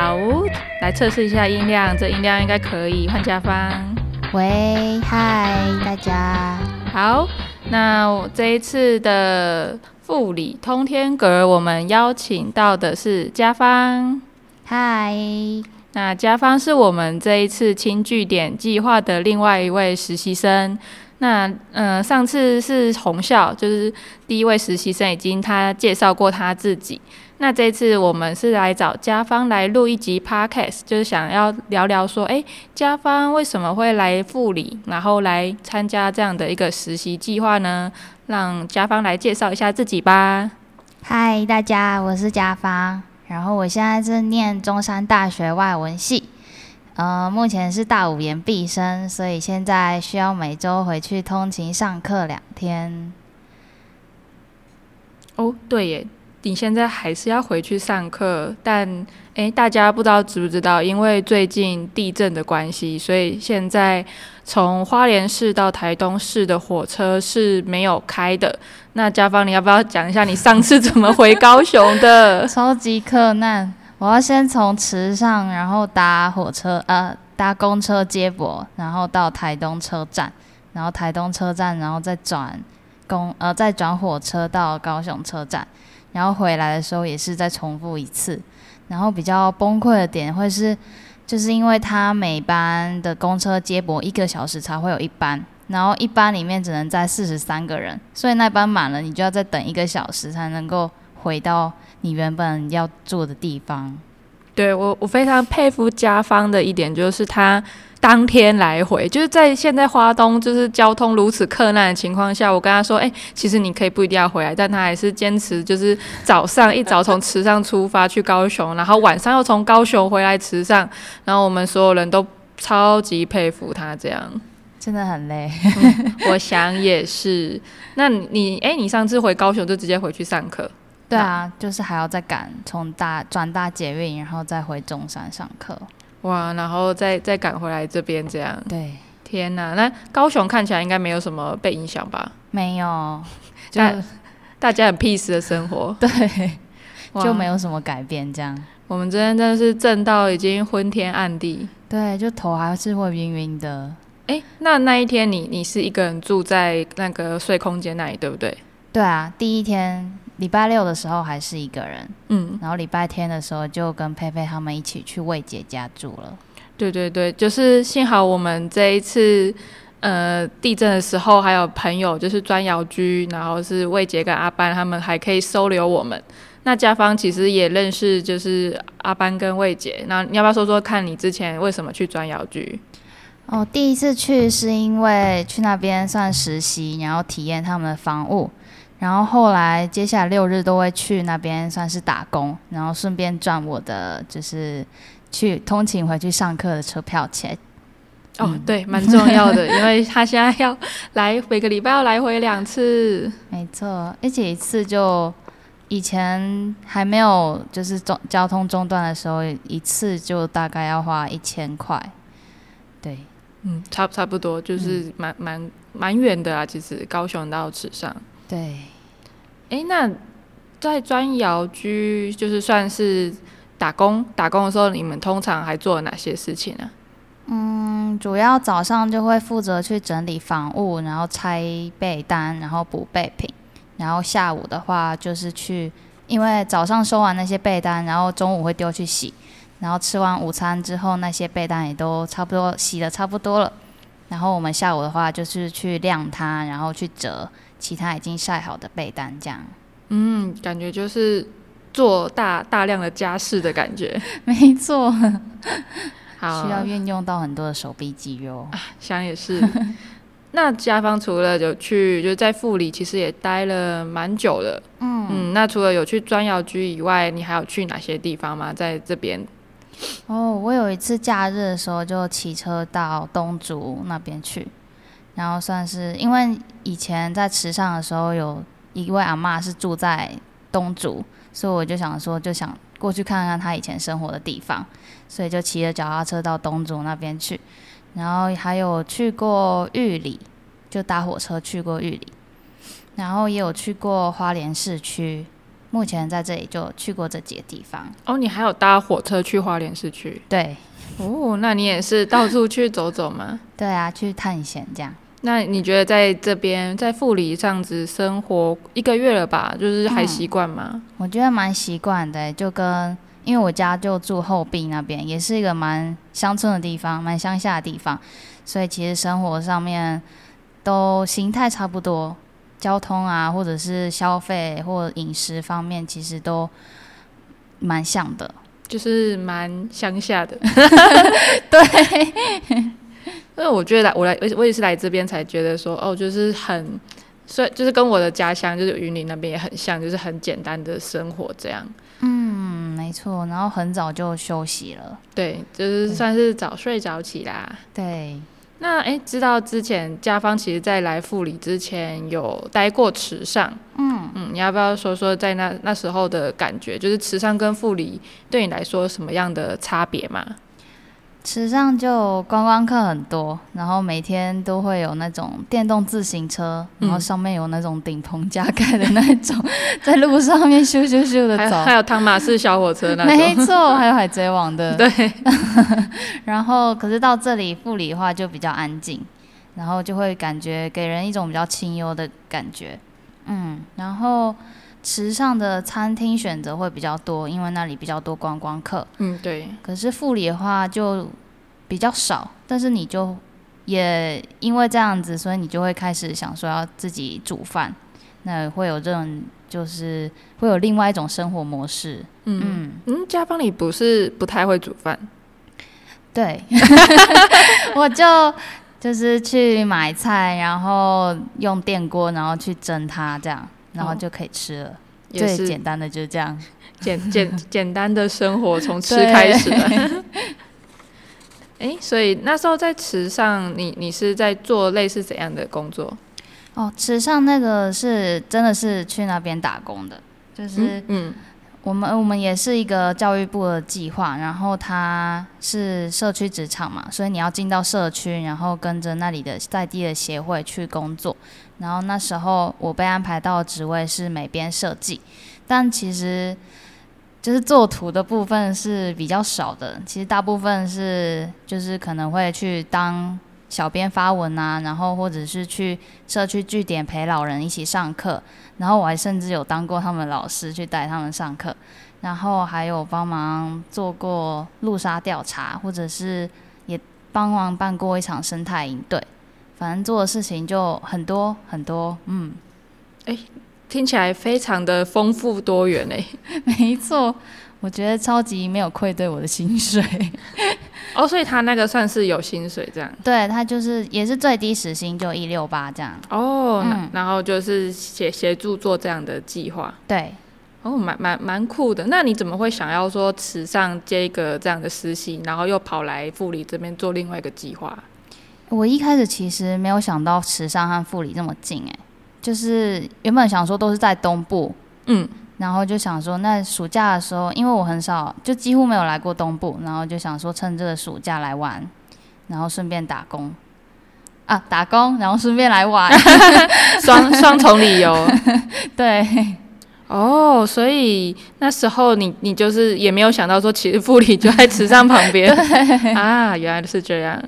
好，来测试一下音量，这音量应该可以。换家方，喂，嗨，大家。好，那这一次的副理通天阁，我们邀请到的是家芳。嗨，那家芳是我们这一次轻据点计划的另外一位实习生。那呃，上次是红校，就是第一位实习生，已经他介绍过他自己。那这次我们是来找家方来录一集 podcast，就是想要聊聊说，哎，家方为什么会来护理，然后来参加这样的一个实习计划呢？让家方来介绍一下自己吧。嗨，大家，我是家方，然后我现在是念中山大学外文系。呃，目前是大五研毕生，所以现在需要每周回去通勤上课两天。哦，对耶，你现在还是要回去上课，但诶，大家不知道知不知道？因为最近地震的关系，所以现在从花莲市到台东市的火车是没有开的。那家芳，你要不要讲一下你上次怎么回高雄的？超级困难。我要先从池上，然后搭火车，呃，搭公车接驳，然后到台东车站，然后台东车站，然后再转公，呃，再转火车到高雄车站，然后回来的时候也是再重复一次。然后比较崩溃的点会是，就是因为他每班的公车接驳一个小时才会有一班，然后一班里面只能载四十三个人，所以那班满了，你就要再等一个小时才能够回到。你原本要住的地方，对我我非常佩服家方的一点就是他当天来回，就是在现在花东就是交通如此困难的情况下，我跟他说，哎，其实你可以不一定要回来，但他还是坚持，就是早上一早从池上出发去高雄，然后晚上又从高雄回来池上，然后我们所有人都超级佩服他这样，真的很累，我想也是。那你哎，你上次回高雄就直接回去上课？对啊，就是还要再赶从大转大捷运，然后再回中山上课。哇，然后再再赶回来这边这样。对，天哪，那高雄看起来应该没有什么被影响吧？没有，就大家很 peace 的生活。对，就没有什么改变这样。我们这边真的是震到已经昏天暗地。对，就头还是会晕晕的。哎，那那一天你你是一个人住在那个睡空间那里，对不对？对啊，第一天。礼拜六的时候还是一个人，嗯，然后礼拜天的时候就跟佩佩他们一起去魏姐家住了。对对对，就是幸好我们这一次，呃，地震的时候还有朋友就是砖窑居，然后是魏姐跟阿班他们还可以收留我们。那家方其实也认识就是阿班跟魏姐，那你要不要说说看你之前为什么去砖窑居？哦，第一次去是因为去那边算实习，然后体验他们的房屋。然后后来，接下来六日都会去那边算是打工，然后顺便赚我的就是去通勤回去上课的车票钱。哦，对，蛮重要的，因为他现在要来每个礼拜要来回两次。没错，而且一次就以前还没有就是中交通中断的时候，一次就大概要花一千块。对，嗯，差差不多就是蛮蛮蛮远的啊，其实高雄到池上。对，哎，那在砖窑居就是算是打工，打工的时候，你们通常还做了哪些事情呢？嗯，主要早上就会负责去整理房屋，然后拆被单，然后补备品，然后下午的话就是去，因为早上收完那些被单，然后中午会丢去洗，然后吃完午餐之后，那些被单也都差不多洗的差不多了，然后我们下午的话就是去晾它，然后去折。其他已经晒好的被单，这样，嗯，感觉就是做大大量的家事的感觉，没错，好，需要运用到很多的手臂肌肉，想也是。那家方除了有去，就在富里，其实也待了蛮久的，嗯嗯。那除了有去砖窑居以外，你还有去哪些地方吗？在这边？哦，我有一次假日的时候就骑车到东竹那边去。然后算是，因为以前在池上的时候，有一位阿妈是住在东竹，所以我就想说，就想过去看看她以前生活的地方，所以就骑着脚踏车到东竹那边去。然后还有去过玉里，就搭火车去过玉里，然后也有去过花莲市区，目前在这里就去过这几个地方。哦，你还有搭火车去花莲市区？对，哦，那你也是到处去走走吗？对啊，去探险这样。那你觉得在这边在富里这样子生活一个月了吧？就是还习惯吗？我觉得蛮习惯的，就跟因为我家就住后壁那边，也是一个蛮乡村的地方，蛮乡下的地方，所以其实生活上面都形态差不多，交通啊，或者是消费或饮食方面，其实都蛮像的，就是蛮乡下的。对。因为我觉得来我来我我也是来这边才觉得说哦，就是很，所以就是跟我的家乡就是云林那边也很像，就是很简单的生活这样。嗯，没错。然后很早就休息了。对，就是算是早睡早起啦。对。那哎，知道之前家芳其实在来富里之前有待过池上。嗯嗯，你要不要说说在那那时候的感觉？就是池上跟富里对你来说什么样的差别吗？池上就观光客很多，然后每天都会有那种电动自行车，然后上面有那种顶棚加盖的那种，在路上面咻咻咻的走，还有汤马士小火车那种，没错，还有海贼王的，对。然后可是到这里富里的话就比较安静，然后就会感觉给人一种比较清幽的感觉，嗯，然后。池上的餐厅选择会比较多，因为那里比较多观光客。嗯，对。可是富里的话就比较少，但是你就也因为这样子，所以你就会开始想说要自己煮饭，那会有这种就是会有另外一种生活模式。嗯嗯，家邦里不是不太会煮饭？对，我就就是去买菜，然后用电锅，然后去蒸它这样。然后就可以吃了，最简单的就是这样，简简 简单的生活从吃开始。哎，所以那时候在池上，你你是在做类似怎样的工作？哦，池上那个是真的是去那边打工的，就是嗯。我们我们也是一个教育部的计划，然后它是社区职场嘛，所以你要进到社区，然后跟着那里的在地的协会去工作。然后那时候我被安排到职位是美编设计，但其实就是做图的部分是比较少的，其实大部分是就是可能会去当。小编发文啊，然后或者是去社区据点陪老人一起上课，然后我还甚至有当过他们老师去带他们上课，然后还有帮忙做过路杀调查，或者是也帮忙办过一场生态营队，反正做的事情就很多很多，嗯，哎，听起来非常的丰富多元哎，没错，我觉得超级没有愧对我的薪水。哦，所以他那个算是有薪水这样？对他就是也是最低时薪就一六八这样。哦，然后就是协协助做这样的计划。对，哦，蛮蛮蛮酷的。那你怎么会想要说池上接一个这样的实习，然后又跑来富里这边做另外一个计划？我一开始其实没有想到池上和富里这么近，哎，就是原本想说都是在东部，嗯。然后就想说，那暑假的时候，因为我很少，就几乎没有来过东部，然后就想说趁这个暑假来玩，然后顺便打工，啊，打工，然后顺便来玩，双双重理由，对，哦，所以那时候你你就是也没有想到说，其实富里就在池上旁边，啊，原来是这样，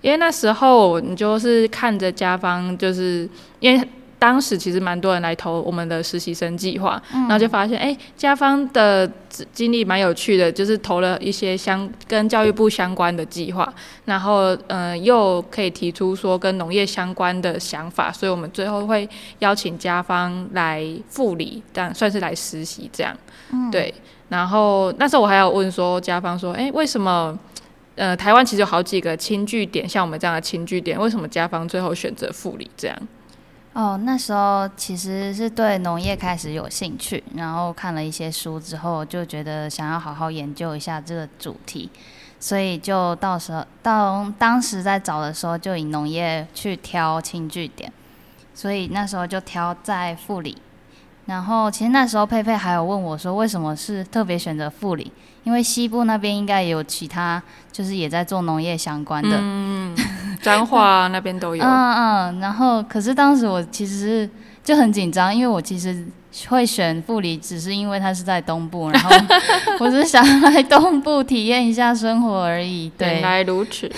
因为那时候你就是看着家方，就是因为。当时其实蛮多人来投我们的实习生计划，然后就发现，哎，家方的经历蛮有趣的，就是投了一些相跟教育部相关的计划，然后嗯，又可以提出说跟农业相关的想法，所以我们最后会邀请家方来复理，但算是来实习这样。对，然后那时候我还要问说，家方说，哎，为什么呃台湾其实有好几个轻据点，像我们这样的轻据点，为什么家方最后选择复理这样？哦，那时候其实是对农业开始有兴趣，然后看了一些书之后，就觉得想要好好研究一下这个主题，所以就到时候到当时在找的时候，就以农业去挑轻据点，所以那时候就挑在富里。然后其实那时候佩佩还有问我说，为什么是特别选择富里？因为西部那边应该也有其他，就是也在做农业相关的。彰化那边都有。嗯嗯，然后可是当时我其实是就很紧张，因为我其实会选富里，只是因为它是在东部，然后我是想来东部体验一下生活而已。对，原来如此。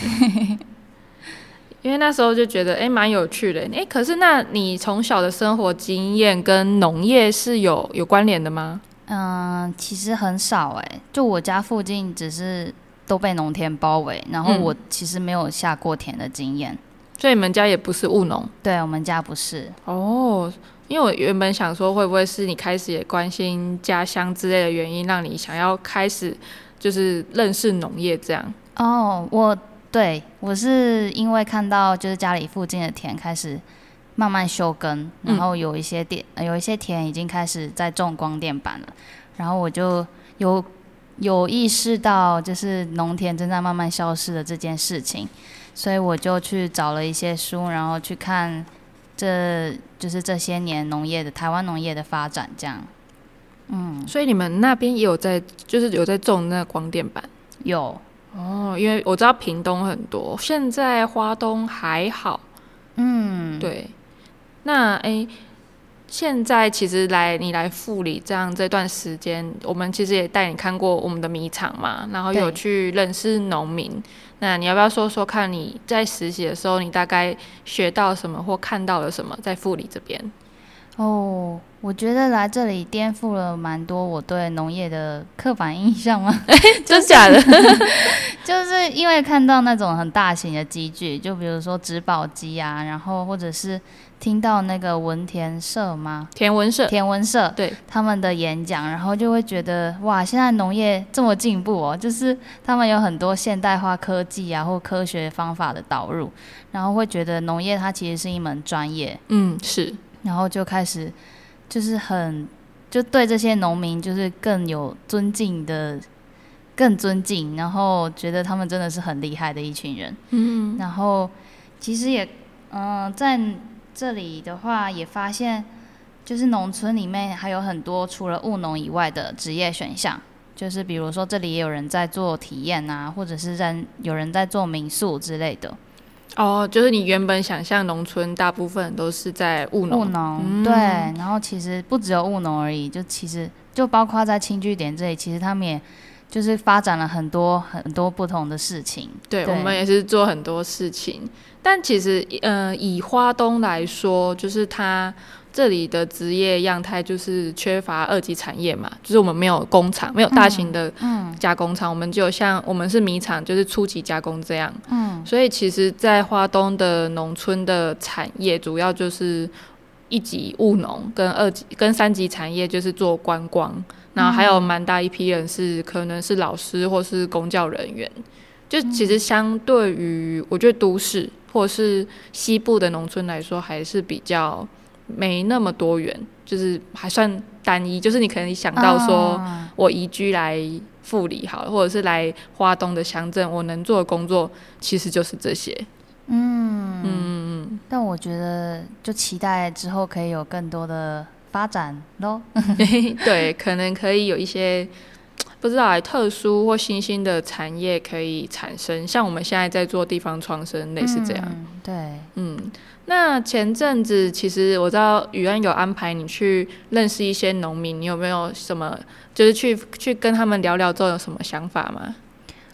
因为那时候就觉得，哎，蛮有趣的。哎，可是那你从小的生活经验跟农业是有有关联的吗？嗯，其实很少哎。就我家附近只是都被农田包围，然后我其实没有下过田的经验。所以你们家也不是务农？对，我们家不是。哦，因为我原本想说，会不会是你开始也关心家乡之类的原因，让你想要开始就是认识农业这样？哦，我。对，我是因为看到就是家里附近的田开始慢慢休耕，然后有一些田有一些田已经开始在种光电板了，然后我就有有意识到就是农田正在慢慢消失的这件事情，所以我就去找了一些书，然后去看这就是这些年农业的台湾农业的发展这样。嗯，所以你们那边也有在就是有在种那光电板？有。哦，因为我知道屏东很多，现在花东还好。嗯，对。那哎，现在其实来你来富里这样这段时间，我们其实也带你看过我们的米厂嘛，然后有去认识农民。那你要不要说说看你在实习的时候，你大概学到什么或看到了什么在富里这边？哦，我觉得来这里颠覆了蛮多我对农业的刻板印象吗？真假的？就是因为看到那种很大型的机具，就比如说植保机啊，然后或者是听到那个文田社吗？田文社，田文社，对他们的演讲，然后就会觉得哇，现在农业这么进步哦，就是他们有很多现代化科技啊或科学方法的导入，然后会觉得农业它其实是一门专业。嗯，是。然后就开始，就是很就对这些农民就是更有尊敬的，更尊敬，然后觉得他们真的是很厉害的一群人。嗯，然后其实也，嗯，在这里的话也发现，就是农村里面还有很多除了务农以外的职业选项，就是比如说这里也有人在做体验啊，或者是在有人在做民宿之类的。哦，就是你原本想象农村大部分都是在务农，务农对，然后其实不只有务农而已，就其实就包括在青据点这里，其实他们也就是发展了很多很多不同的事情。对，我们也是做很多事情，但其实呃，以花东来说，就是它。这里的职业样态就是缺乏二级产业嘛，就是我们没有工厂，没有大型的加工厂，我们就像我们是米厂，就是初级加工这样。嗯，所以其实，在花东的农村的产业，主要就是一级务农跟二级跟三级产业，就是做观光，然后还有蛮大一批人是可能是老师或是公教人员。就其实相对于我觉得都市或是西部的农村来说，还是比较。没那么多元，就是还算单一，就是你可能想到说，我移居来富里好了，或者是来花东的乡镇，我能做的工作其实就是这些。嗯嗯嗯。但我觉得，就期待之后可以有更多的发展咯。对，可能可以有一些 不知道特殊或新兴的产业可以产生，像我们现在在做地方创生，类似这样。对，嗯。那前阵子其实我知道宇安有安排你去认识一些农民，你有没有什么就是去去跟他们聊聊之后有什么想法吗？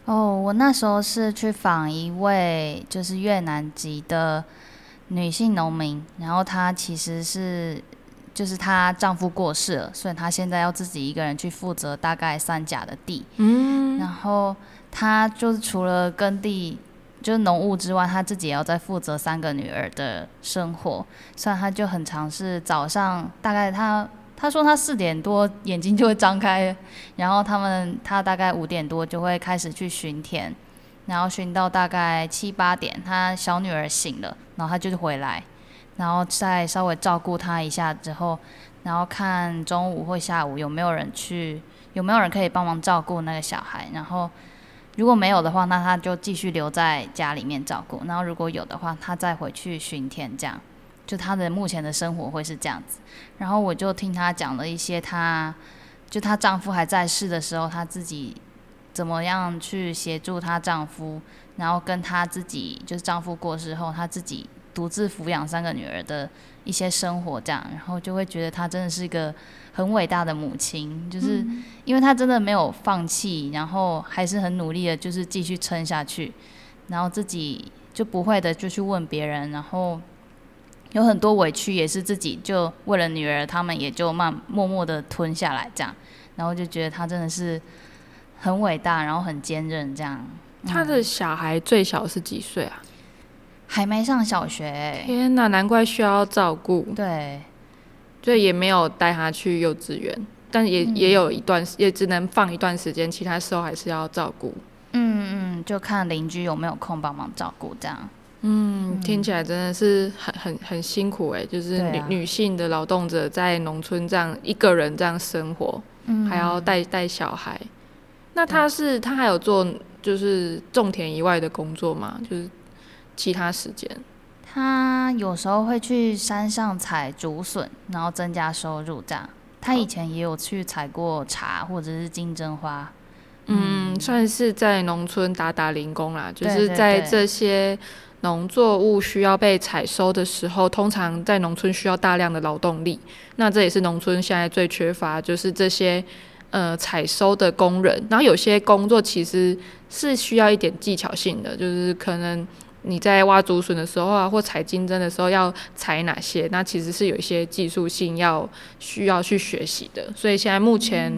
哦，我那时候是去访一位就是越南籍的女性农民，然后她其实是就是她丈夫过世了，所以她现在要自己一个人去负责大概三甲的地，嗯，然后她就是除了耕地。就是农务之外，她自己也要在负责三个女儿的生活，所以她就很尝试早上大概她他说他四点多眼睛就会张开，然后他们他大概五点多就会开始去巡田，然后巡到大概七八点，他小女儿醒了，然后他就回来，然后再稍微照顾她一下之后，然后看中午或下午有没有人去，有没有人可以帮忙照顾那个小孩，然后。如果没有的话，那他就继续留在家里面照顾。然后如果有的话，他再回去巡田，这样就他的目前的生活会是这样子。然后我就听他讲了一些，他就她丈夫还在世的时候，她自己怎么样去协助她丈夫，然后跟她自己就是丈夫过世后，她自己独自抚养三个女儿的一一些生活这样，然后就会觉得她真的是一个很伟大的母亲，就是因为她真的没有放弃，然后还是很努力的，就是继续撑下去，然后自己就不会的就去问别人，然后有很多委屈也是自己就为了女儿，他们也就慢默默的吞下来这样，然后就觉得她真的是很伟大，然后很坚韧这样。他的小孩最小是几岁啊？还没上小学。天哪，难怪需要照顾。对，所以也没有带他去幼稚园，但也也有一段，也只能放一段时间，其他时候还是要照顾。嗯嗯，就看邻居有没有空帮忙照顾这样。嗯，听起来真的是很很很辛苦哎，就是女女性的劳动者在农村这样一个人这样生活，还要带带小孩。那他是他还有做就是种田以外的工作吗？就是其他时间？他有时候会去山上采竹笋，然后增加收入这样。他以前也有去采过茶或者是金针花。嗯，算是在农村打打零工啦，就是在这些农作物需要被采收的时候，通常在农村需要大量的劳动力。那这也是农村现在最缺乏，就是这些。呃，采收的工人，然后有些工作其实是需要一点技巧性的，就是可能你在挖竹笋的时候啊，或采金针的时候要采哪些，那其实是有一些技术性要需要去学习的。所以现在目前，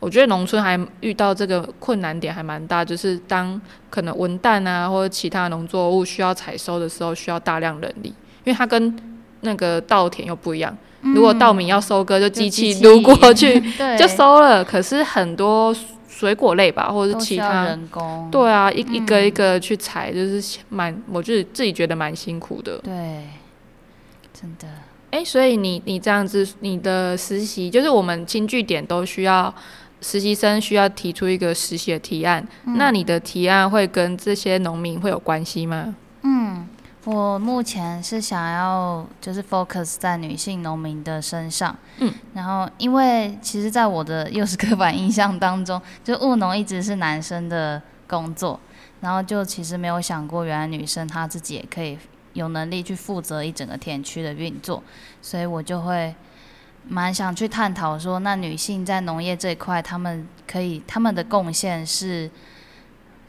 我觉得农村还遇到这个困难点还蛮大，就是当可能文旦啊或者其他农作物需要采收的时候，需要大量人力，因为它跟那个稻田又不一样。如果稻米要收割，就机器撸过去 就收了。可是很多水果类吧，或者是其他人工，对啊，一一个一个去采，就是蛮，我就是自己觉得蛮辛苦的。对，真的。哎，所以你你这样子，你的实习就是我们新据点都需要实习生需要提出一个实习的提案，那你的提案会跟这些农民会有关系吗？嗯。我目前是想要就是 focus 在女性农民的身上，嗯，然后因为其实，在我的幼师刻板印象当中，就务农一直是男生的工作，然后就其实没有想过，原来女生她自己也可以有能力去负责一整个田区的运作，所以我就会蛮想去探讨说，那女性在农业这一块，她们可以她们的贡献是。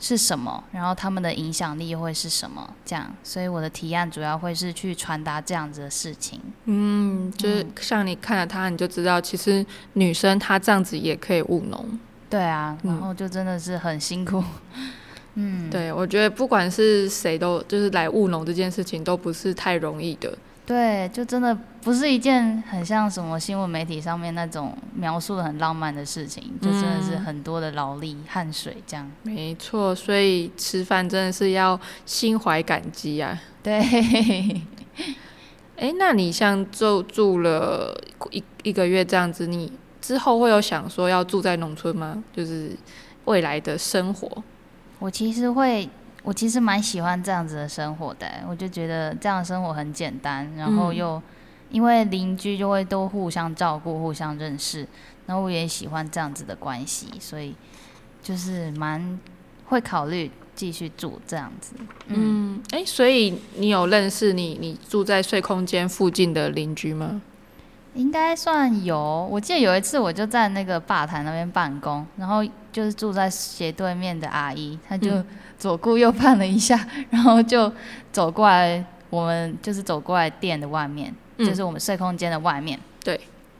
是什么？然后他们的影响力会是什么？这样，所以我的提案主要会是去传达这样子的事情。嗯，就是像你看了他，你就知道，其实女生她这样子也可以务农。对啊，然后就真的是很辛苦。嗯，对，我觉得不管是谁都，就是来务农这件事情都不是太容易的。对，就真的不是一件很像什么新闻媒体上面那种描述的很浪漫的事情，就真的是很多的劳力、汗水这样。没错，所以吃饭真的是要心怀感激啊。对。哎，那你像就住了一一个月这样子，你之后会有想说要住在农村吗？就是未来的生活。我其实会。我其实蛮喜欢这样子的生活的，我就觉得这样的生活很简单，然后又因为邻居就会都互相照顾、互相认识，然后我也喜欢这样子的关系，所以就是蛮会考虑继续住这样子。嗯，哎，所以你有认识你你住在睡空间附近的邻居吗？应该算有，我记得有一次我就在那个吧台那边办公，然后就是住在斜对面的阿姨，她就左顾右盼了一下，然后就走过来，我们就是走过来店的外面，就是我们睡空间的外面，对，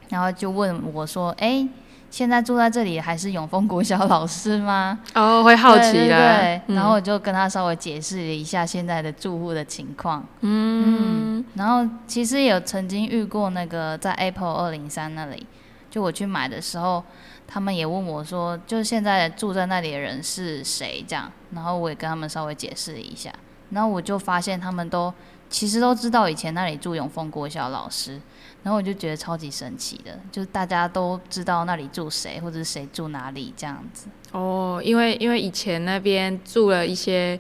然后就问我说：“哎。”现在住在这里还是永丰国小老师吗？哦，会好奇的。对，然后我就跟他稍微解释了一下现在的住户的情况。嗯，然后其实也有曾经遇过那个在 Apple 二零三那里，就我去买的时候，他们也问我说，就是现在住在那里的人是谁这样，然后我也跟他们稍微解释了一下，然后我就发现他们都其实都知道以前那里住永丰国小老师。然后我就觉得超级神奇的，就是大家都知道那里住谁，或者谁住哪里这样子。哦，因为因为以前那边住了一些，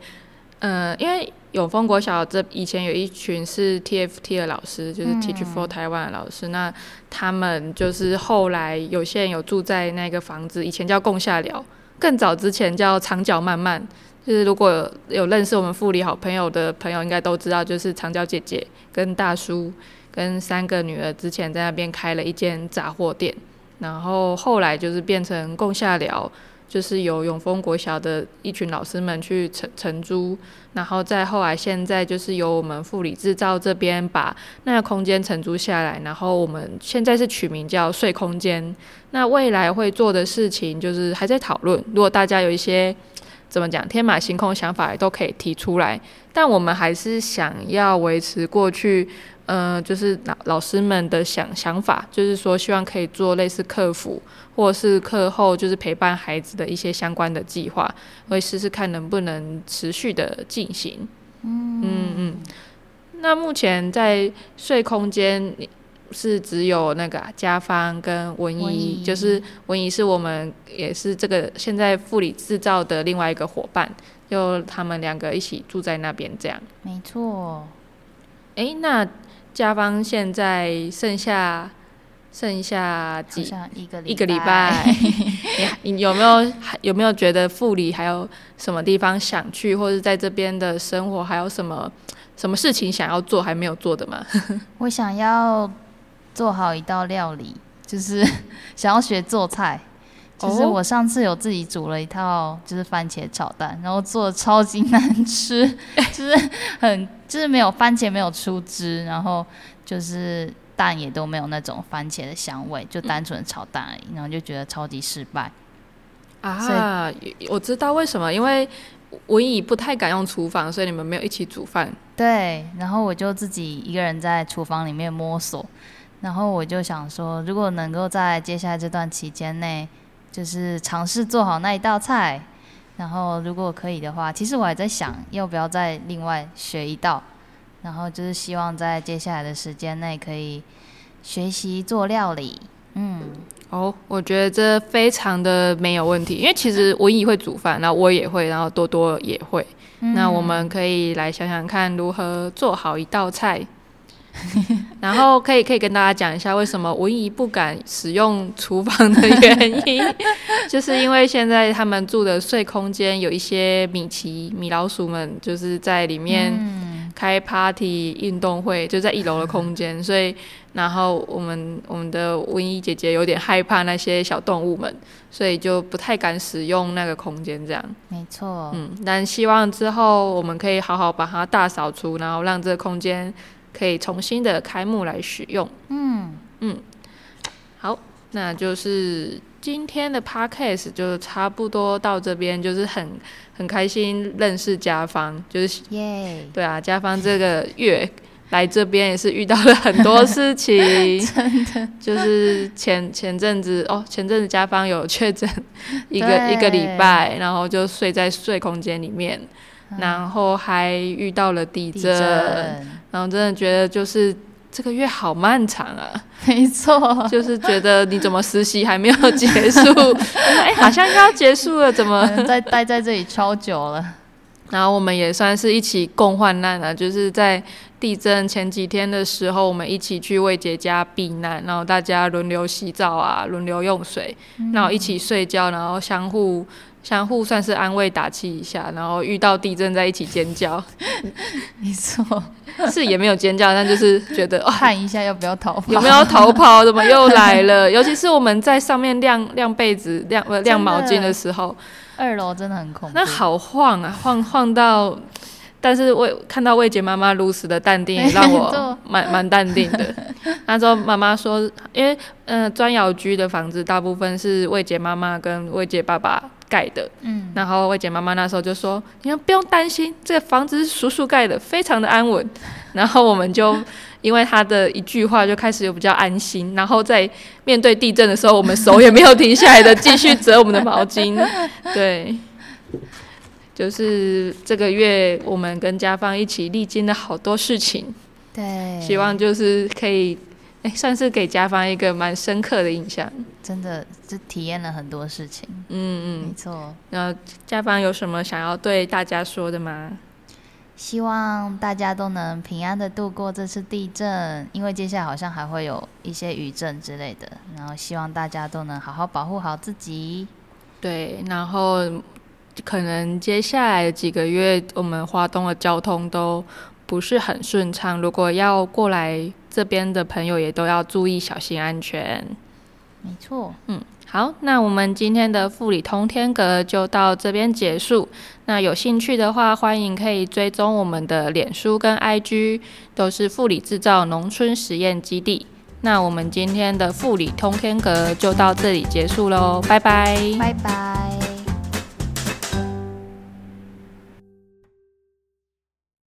呃，因为永丰国小这以前有一群是 TFT 的老师，就是 Teach for Taiwan 的老师，那他们就是后来有些人有住在那个房子，以前叫共下寮，更早之前叫长脚慢慢，就是如果有认识我们富里好朋友的朋友，应该都知道，就是长脚姐姐跟大叔。跟三个女儿之前在那边开了一间杂货店，然后后来就是变成共下寮。就是由永丰国小的一群老师们去承承租，然后再后来现在就是由我们富里制造这边把那个空间承租下来，然后我们现在是取名叫睡空间。那未来会做的事情就是还在讨论，如果大家有一些怎么讲天马行空想法，都可以提出来。但我们还是想要维持过去。嗯，就是老老师们的想想法，就是说希望可以做类似客服，或者是课后就是陪伴孩子的一些相关的计划，会试试看能不能持续的进行。嗯嗯嗯。那目前在睡空间是只有那个家芳跟文怡，就是文怡是我们也是这个现在护理制造的另外一个伙伴，就他们两个一起住在那边这样。没错。哎，那。家方现在剩下剩下几一个一个礼拜，你 你有没有有没有觉得富里还有什么地方想去，或者在这边的生活还有什么什么事情想要做还没有做的吗？我想要做好一道料理，就是 想要学做菜。就是我上次有自己煮了一套，就是番茄炒蛋，然后做的超级难吃，就是很就是没有番茄没有出汁，然后就是蛋也都没有那种番茄的香味，就单纯的炒蛋而已，然后就觉得超级失败。啊，我知道为什么，因为文怡不太敢用厨房，所以你们没有一起煮饭。对，然后我就自己一个人在厨房里面摸索，然后我就想说，如果能够在接下来这段期间内。就是尝试做好那一道菜，然后如果可以的话，其实我还在想要不要再另外学一道，然后就是希望在接下来的时间内可以学习做料理。嗯，哦，我觉得这非常的没有问题，因为其实我也会煮饭，然后我也会，然后多多也会，那我们可以来想想看如何做好一道菜。然后可以可以跟大家讲一下，为什么文怡不敢使用厨房的原因，就是因为现在他们住的睡空间有一些米奇米老鼠们，就是在里面开 party 运动会，就在一楼的空间，所以然后我们我们的文怡姐姐有点害怕那些小动物们，所以就不太敢使用那个空间这样。没错，嗯，但希望之后我们可以好好把它大扫除，然后让这个空间。可以重新的开幕来使用。嗯。嗯，好，那就是今天的 podcast 就差不多到这边，就是很很开心认识家芳，就是耶，对啊，家芳这个月来这边也是遇到了很多事情，真的，就是前前阵子哦，前阵子家芳有确诊一个一个礼拜，然后就睡在睡空间里面。然后还遇到了地震，然后真的觉得就是这个月好漫长啊，没错，就是觉得你怎么实习还没有结束，哎，好像要结束了，怎么？在待在这里超久了？然后我们也算是一起共患难了，就是在地震前几天的时候，我们一起去魏姐家避难，然后大家轮流洗澡啊，轮流用水，然后一起睡觉，然后相互。相互算是安慰打气一下，然后遇到地震在一起尖叫，没错，是也没有尖叫，但就是觉得看一下要不要逃跑，有没有逃跑？怎么又来了？尤其是我们在上面晾晾被子、晾呃晾毛巾的时候，二楼真的很恐怖，那好晃啊，晃晃到。但是魏看到魏杰妈妈如此的淡定，也让我蛮蛮淡定的。那时候妈妈说，因为嗯，砖窑居的房子大部分是魏杰妈妈跟魏杰爸爸盖的，嗯，然后魏姐妈妈那时候就说，你们不用担心，这个房子是叔叔盖的，非常的安稳。然后我们就因为他的一句话就开始有比较安心。然后在面对地震的时候，我们手也没有停下来的，继续折我们的毛巾，对。就是这个月，我们跟家方一起历经了好多事情，对，希望就是可以，哎，算是给甲方一个蛮深刻的印象。真的，就体验了很多事情。嗯嗯，没错。然后家芳有什么想要对大家说的吗？希望大家都能平安的度过这次地震，因为接下来好像还会有一些余震之类的。然后希望大家都能好好保护好自己。对，然后。可能接下来几个月，我们华东的交通都不是很顺畅。如果要过来这边的朋友，也都要注意小心安全。没错，嗯，好，那我们今天的富里通天阁就到这边结束。那有兴趣的话，欢迎可以追踪我们的脸书跟 IG，都是富里制造农村实验基地。那我们今天的富里通天阁就到这里结束喽，拜拜，拜拜。